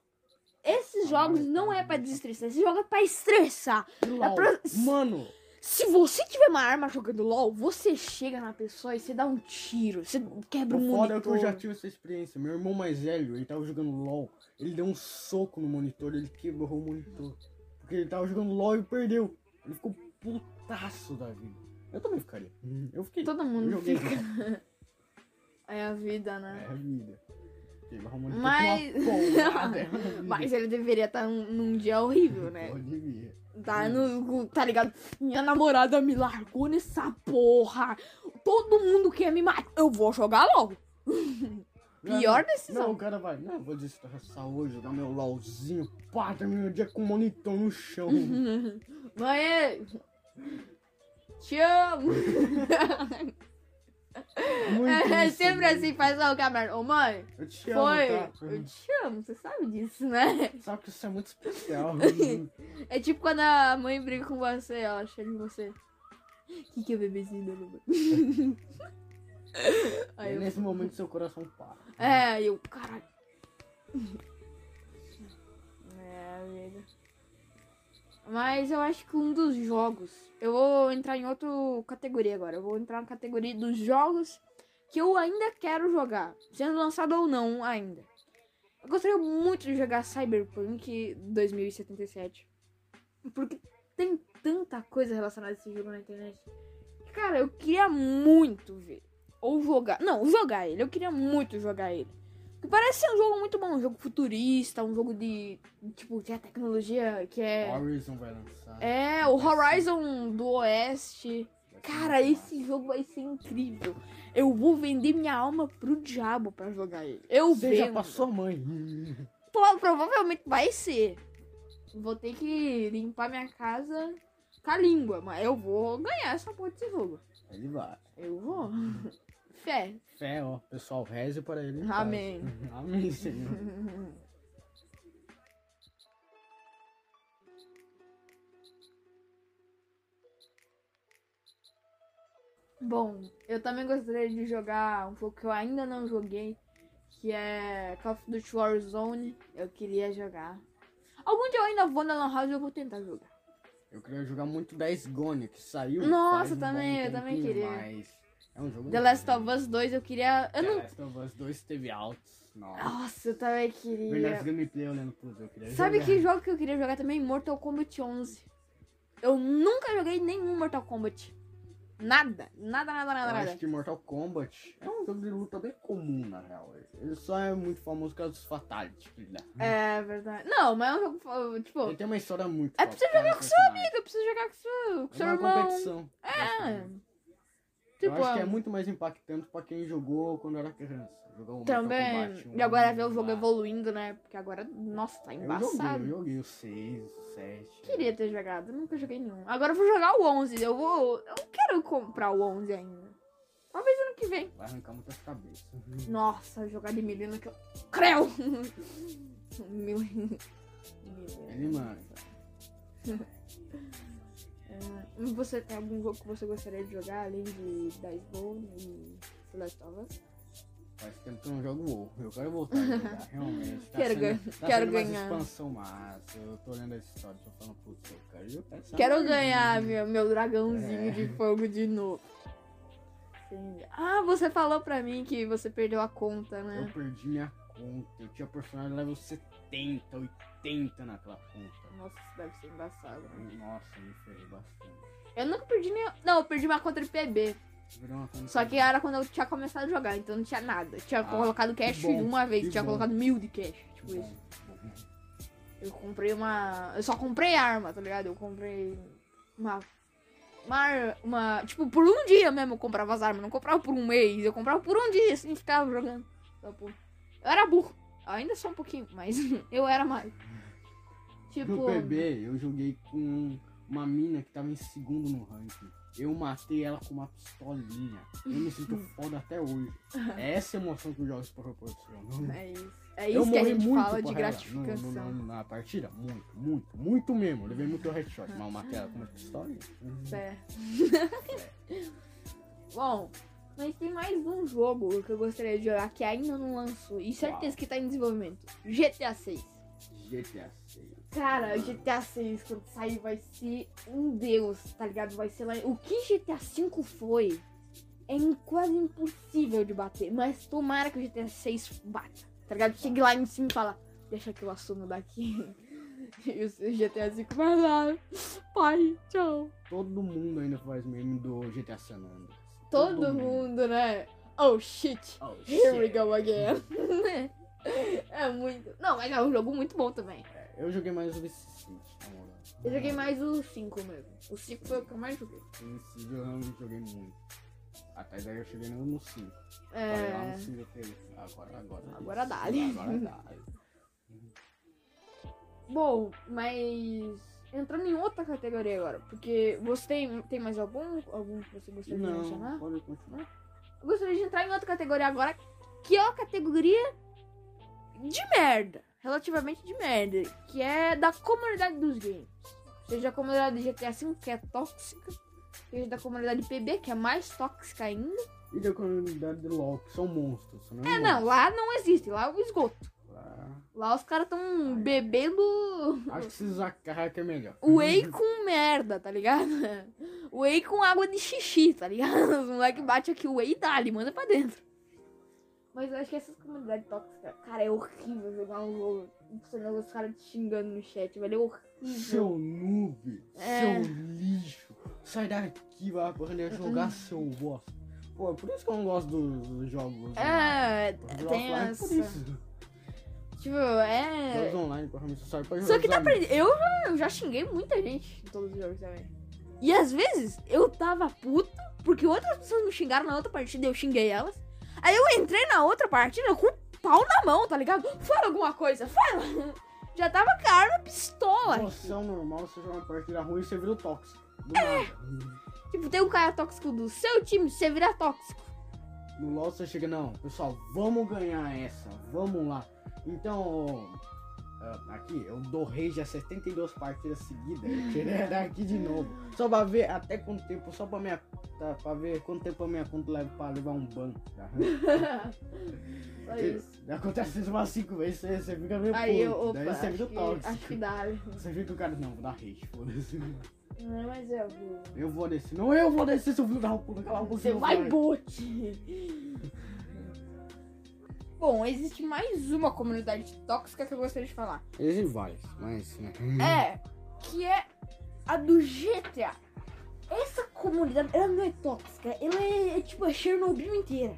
Esses Ah, jogos não é pra é muito- desestressar, esse jogo é pra estressar. LOL. pra- Mano, Se você tiver uma arma jogando LOL, você chega na pessoa e você dá um tiro, você quebra o um foda é que eu monitor. já tive essa experiência. Meu irmão mais velho, ele tava jogando LOL. Ele deu um soco no monitor, ele quebrou o monitor. Porque ele tava jogando LOL e perdeu. Ele ficou putaço da vida. Eu também ficaria. Eu fiquei. Todo mundo joguei. fica. É a vida, né? É a vida. Mas-. Mas ele deveria estar num, num dia horrível, né? Devia. Tá, no, tá ligado? Minha namorada me largou nessa porra. Todo mundo quer me matar. Eu vou jogar LOL. Pior Não, decisão. o cara vai, não, vou destressar hoje, jogar meu LOLzinho, pá, termina o dia com o monitor no chão. Mãe, te amo. É sempre assim, faz o câmera. Ô mãe, Eu te amo, foi. tá? Eu te amo, você sabe disso, né? Sabe que isso é muito especial. É tipo quando a mãe briga com você, ela chega em você. O que, que é bebezinho da mamãe? Aí é eu, nesse momento seu coração para. É, eu, caralho. É, vida. Mas eu acho que um dos jogos. Eu vou entrar em outra categoria agora. Eu vou entrar na categoria dos jogos que eu ainda quero jogar. Sendo lançado ou não ainda. Eu gostaria muito de jogar Cyberpunk 2077. Porque tem tanta coisa relacionada a esse jogo na internet. Cara, eu queria muito ver. Ou jogar. Não, jogar ele. Eu queria muito jogar ele. Porque parece ser um jogo muito bom. Um jogo futurista. Um jogo de. Tipo, que é tecnologia. Que é. Horizon vai lançar. É, o Horizon do Oeste. Cara, esse jogo vai ser incrível. Eu vou vender minha alma pro diabo pra jogar ele. Eu Seja vendo. pra sua mãe. Pro- provavelmente vai ser. Vou ter que limpar minha casa com a língua, mas eu vou ganhar essa porra desse jogo. Ele vai. Eu vou. Fé. Fé, ó. Pessoal, reze para ele. Amém. Amém, Senhor. Bom, eu também gostaria de jogar um jogo que eu ainda não joguei, que é Call of Duty Warzone. Eu queria jogar. Algum dia eu ainda vou na Lan House e eu vou tentar jogar. Eu queria jogar muito 10 Gone, que saiu. Nossa, um também, bom eu também queria. Mas é um jogo The Last of Us 2 eu queria. Eu The não. Last of Us 2 teve altos. Nossa. Nossa, eu também Verdade, queria. gameplay olhando pros eu queria Sabe jogar. que jogo que eu queria jogar também? Mortal Kombat 11. Eu nunca joguei nenhum Mortal Kombat. Nada, nada, nada, Eu nada, nada. acho que Mortal Kombat é um jogo de luta bem comum, na real. Ele só é muito famoso por causa dos Fatalities que ele dá. É verdade. Não, mas é um jogo. Tipo, Ele tem uma história muito É pra você jogar cada com seu amigo, eu preciso jogar com seu, com seu É uma irmão. competição. É. Tipo, eu acho que é muito mais impactante pra quem jogou quando era criança. O Mortal também. Kombat E agora ver o um jogo lá. evoluindo, né? Porque agora, nossa, tá Eu joguei, embaçado. eu joguei o 6, o 7. Queria ter jogado, nunca joguei nenhum. Agora eu vou jogar o 11. Eu vou. Eu quero comprar o 11 ainda. Talvez ano que vem. Vai arrancar muitas cabeças. Nossa, jogar de Milena que eu. Creu! Mil... Ele manda. Você tem algum jogo que você gostaria de jogar além de Dice Bone e The Last of Us? Faz tempo que eu não jogo WoW. Eu quero voltar a jogar, realmente. Tá Quero sendo, ganhar- tá quero ganhar. expansão massa. Eu tô olhando essa história, tô falando, putz, eu quero jogar essa Quero merda. ganhar meu, meu dragãozinho É. de fogo de novo. Sim. Ah, você falou pra mim que você perdeu a conta, Eu né? perdi minha conta. Eu tinha personagem level 70, 80 naquela conta. Nossa, isso deve ser embaçado. né? Nossa, me ferrei bastante. Eu nunca perdi nenhum. Não, eu perdi uma conta de PB. Conta Só que era quando eu tinha começado a jogar, então não tinha nada. Eu tinha Ah, colocado cash bom, uma vez, tinha bom. colocado mil de cash. Tipo Bom, isso. Eu comprei uma. Eu só comprei arma, tá ligado? Eu comprei uma. Uma, uma. Tipo, por um dia mesmo eu comprava as armas. Não comprava por um mês. Eu comprava por um dia, assim, ficava jogando. Então, pô, Eu era burro. Eu ainda sou um pouquinho, mas eu era mais. Tipo. No PB, eu joguei com uma mina que tava em segundo no ranking. Eu matei ela com uma pistolinha. Eu me sinto foda até hoje. É essa emoção que os jogos proporcionam. É isso. É Eu isso que a gente muito fala de gratificação. no- no- no- na partida. Muito, muito, muito mesmo. Eu levei muito headshot, mas eu matei ela com uma pistolinha. É. Bom, mas tem mais um jogo que eu gostaria de jogar que ainda não lançou. E certeza que tá em desenvolvimento. GTA 6. GTA 6. Cara, GTA 6 quando sair vai ser um deus, tá ligado? Vai ser lá. O que GTA 5 foi é quase impossível de bater. Mas tomara que o GTA 6 bata. Tá ligado? Chegue lá em cima e fala, deixa que eu assumo daqui. E o GTA 5 vai lá. Pai, tchau. Todo mundo ainda faz meme do GTA San Andreas. Todo mundo, né? Oh shit. Oh, Here we shit. go again. é muito. Não, mas é um jogo muito bom também. Eu joguei mais o Vice City, na moral. Eu joguei mais o 5 mesmo. O 5 foi o que eu mais joguei. City eu realmente joguei muito. Até daí eu cheguei no 5. Falei lá É. no 5 eu falei, agora, agora. Agora dá-lhe. Agora dá. Bom, mas. Entrando em outra categoria agora. Porque você tem, tem mais algum? Algum que você gostaria de mencionar? Não, pode continuar. Eu gostaria de entrar em outra categoria agora, que é uma categoria de merda. Relativamente de merda. Que é da comunidade dos games. Seja a comunidade de GTA V, que é tóxica. Seja da comunidade PB, que é mais tóxica ainda. E da comunidade de LOL, que são monstros. Não É, não, lá não existe. Lá é o esgoto. Lá- os caras tão bebendo Acho que se usar carro é melhor. whey com merda, tá ligado? Whey com água de xixi, tá ligado? Os moleques batem aqui o whey e dá, ele manda pra dentro. Mas eu acho que essas comunidades tóxicas, cara, é horrível jogar um jogo. Você vê os caras te xingando no chat, velho. É horrível. Seu noob, É. seu lixo. Sai daqui, vai aprender a jogar seu bosta. Pô, é por isso que eu não gosto dos, dos jogos. É, online. tem Offline, essa. Tipo, é. Jogos online, provavelmente só pra Só que tá amigos. aprendendo. Eu já, eu já xinguei muita gente em todos os jogos também. E às vezes eu tava puto porque outras pessoas me xingaram na outra partida e eu xinguei elas. Aí eu entrei na outra partida com o pau na mão, tá ligado? Fala alguma coisa, fala! Já tava com a arma pistola. Você é o normal, você joga uma partida ruim e você vira o tóxico. Do É. nada. Tipo, tem um cara tóxico do seu time, você vira tóxico. No LoL você chega, não, pessoal, vamos ganhar essa, vamos lá. Então, aqui, eu dou rage a 72 partidas seguidas, dar aqui de novo. Só pra ver até quanto tempo, só pra, minha, tá, pra ver quanto tempo a minha conta leva pra levar um ban. Tá? Só isso. Acontece isso umas 5 vezes, você, você fica meio Aí puto, opa, daí você o que, tóxico. acho que dá. Você fica o cara, não, vou dar rage, foda-se. Não, mas eu vou. Eu vou descer, não eu vou descer, seu filho da puta. Você vai, bote! Bom, existe mais uma comunidade tóxica que eu gostaria de falar. Existem vários, mas. Né? É, que é a do GTA. Essa comunidade, ela não é tóxica, ela é, é tipo a Chernobyl inteira.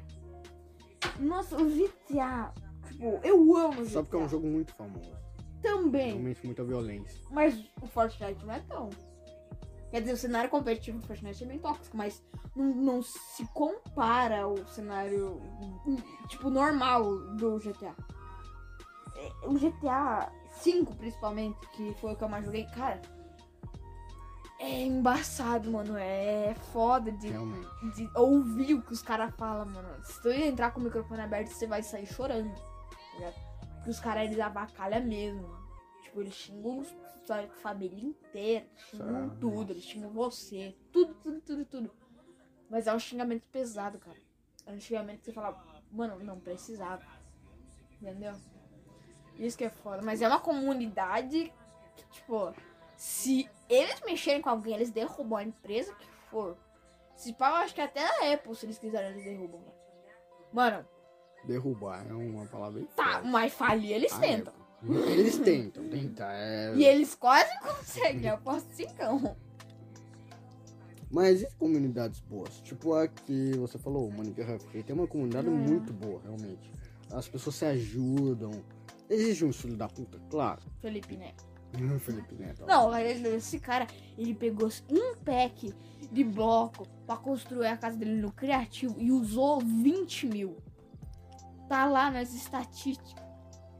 Nossa, o GTA, tipo, eu amo o GTA. Só porque é um jogo muito famoso. Também, Realmente muita violência. mas o Fortnite não é tão. Quer dizer, o cenário competitivo do Fortnite é bem tóxico, mas não, não se compara ao cenário, tipo, normal do GTA. É, O GTA 5, principalmente, que foi o que eu mais joguei, cara. é embaçado, mano. É foda de, de ouvir o que os caras falam, mano. Se tu entrar com o microfone aberto, você vai sair chorando. Tá? Porque os caras, eles abacalham mesmo. Tipo, eles xingam os- a família inteira. Xingam tudo. Eles xingam você. Tudo, tudo, tudo, tudo. Mas é um xingamento pesado, cara. É um xingamento que você fala, mano, não precisava. Entendeu? Isso que é foda. Mas é uma comunidade que, tipo, se eles mexerem com alguém, eles derrubam a empresa que for. Se pá, eu acho que até a Apple, se eles quiserem, eles derrubam. Mano, Derrubar é uma palavra tá, mas falir eles tentam. é. Eles tentam, tentar. É... E eles quase conseguem, eu posso cincão. Mas e comunidades boas? Tipo a que você falou, Minecraft. Ele tem uma comunidade Hum. muito boa, realmente. As pessoas se ajudam. Existe um filho da puta, claro. Felipe Neto. Felipe Neto. Não, esse cara, ele pegou um pack de bloco pra construir a casa dele no criativo e usou 20 mil. Tá lá nas estatísticas.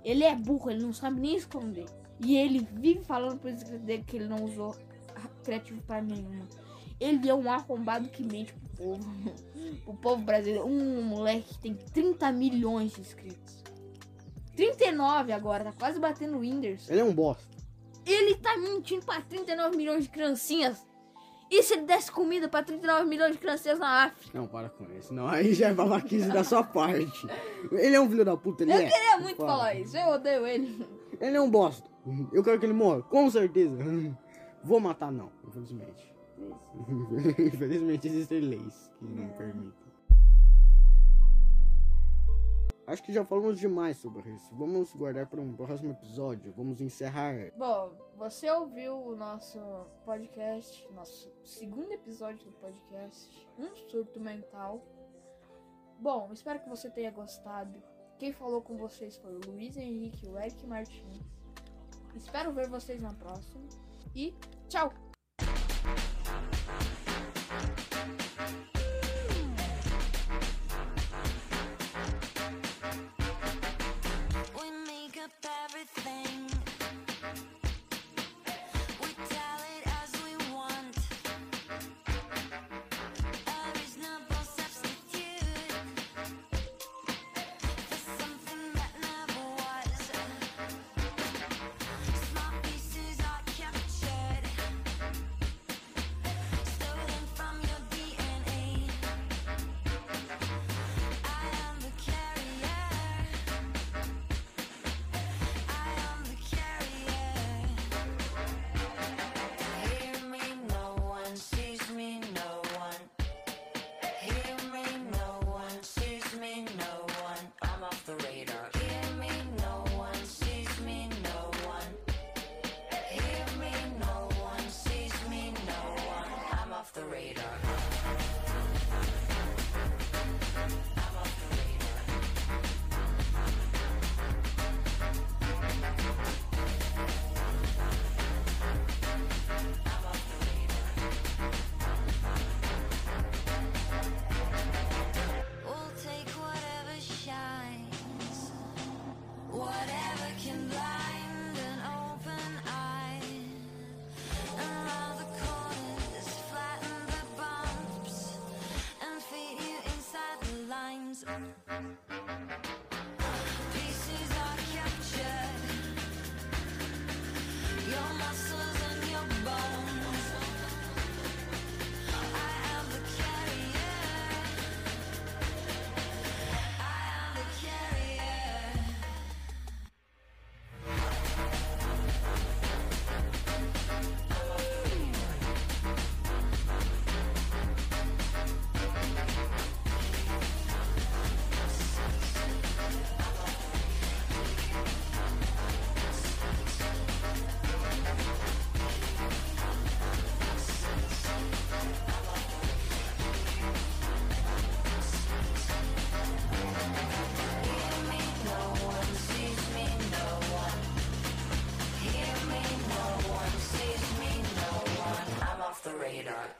Ele é burro, ele não sabe nem esconder. E ele vive falando pro inscrito dele que ele não usou criativo pra nenhuma. Ele é um arrombado que mente pro povo. pro povo brasileiro. Um moleque que tem 30 milhões de inscritos. 39 agora, tá quase batendo o Whindersson. Ele é um bosta. Ele tá mentindo pra 39 milhões de criancinhas. E se ele desse comida pra 39 milhões de criancinhas na África? Não, para com isso. Não, aí já é babaquice da sua parte. Ele é um filho da puta, ele Eu é. queria muito Fala. falar isso, eu odeio ele. Ele é um bosta. Eu quero que ele morra, com certeza. Vou matar, não, infelizmente. Infelizmente existem leis que não permitem. Acho que já falamos demais sobre isso. Vamos guardar para um próximo episódio. Vamos encerrar. Bom, você ouviu o nosso podcast, nosso segundo episódio do podcast, Um Surto Mental. Bom, espero que você tenha gostado. Quem falou com vocês foi o Luiz Henrique, o Eric Martins. Espero ver vocês na próxima. E tchau! radar.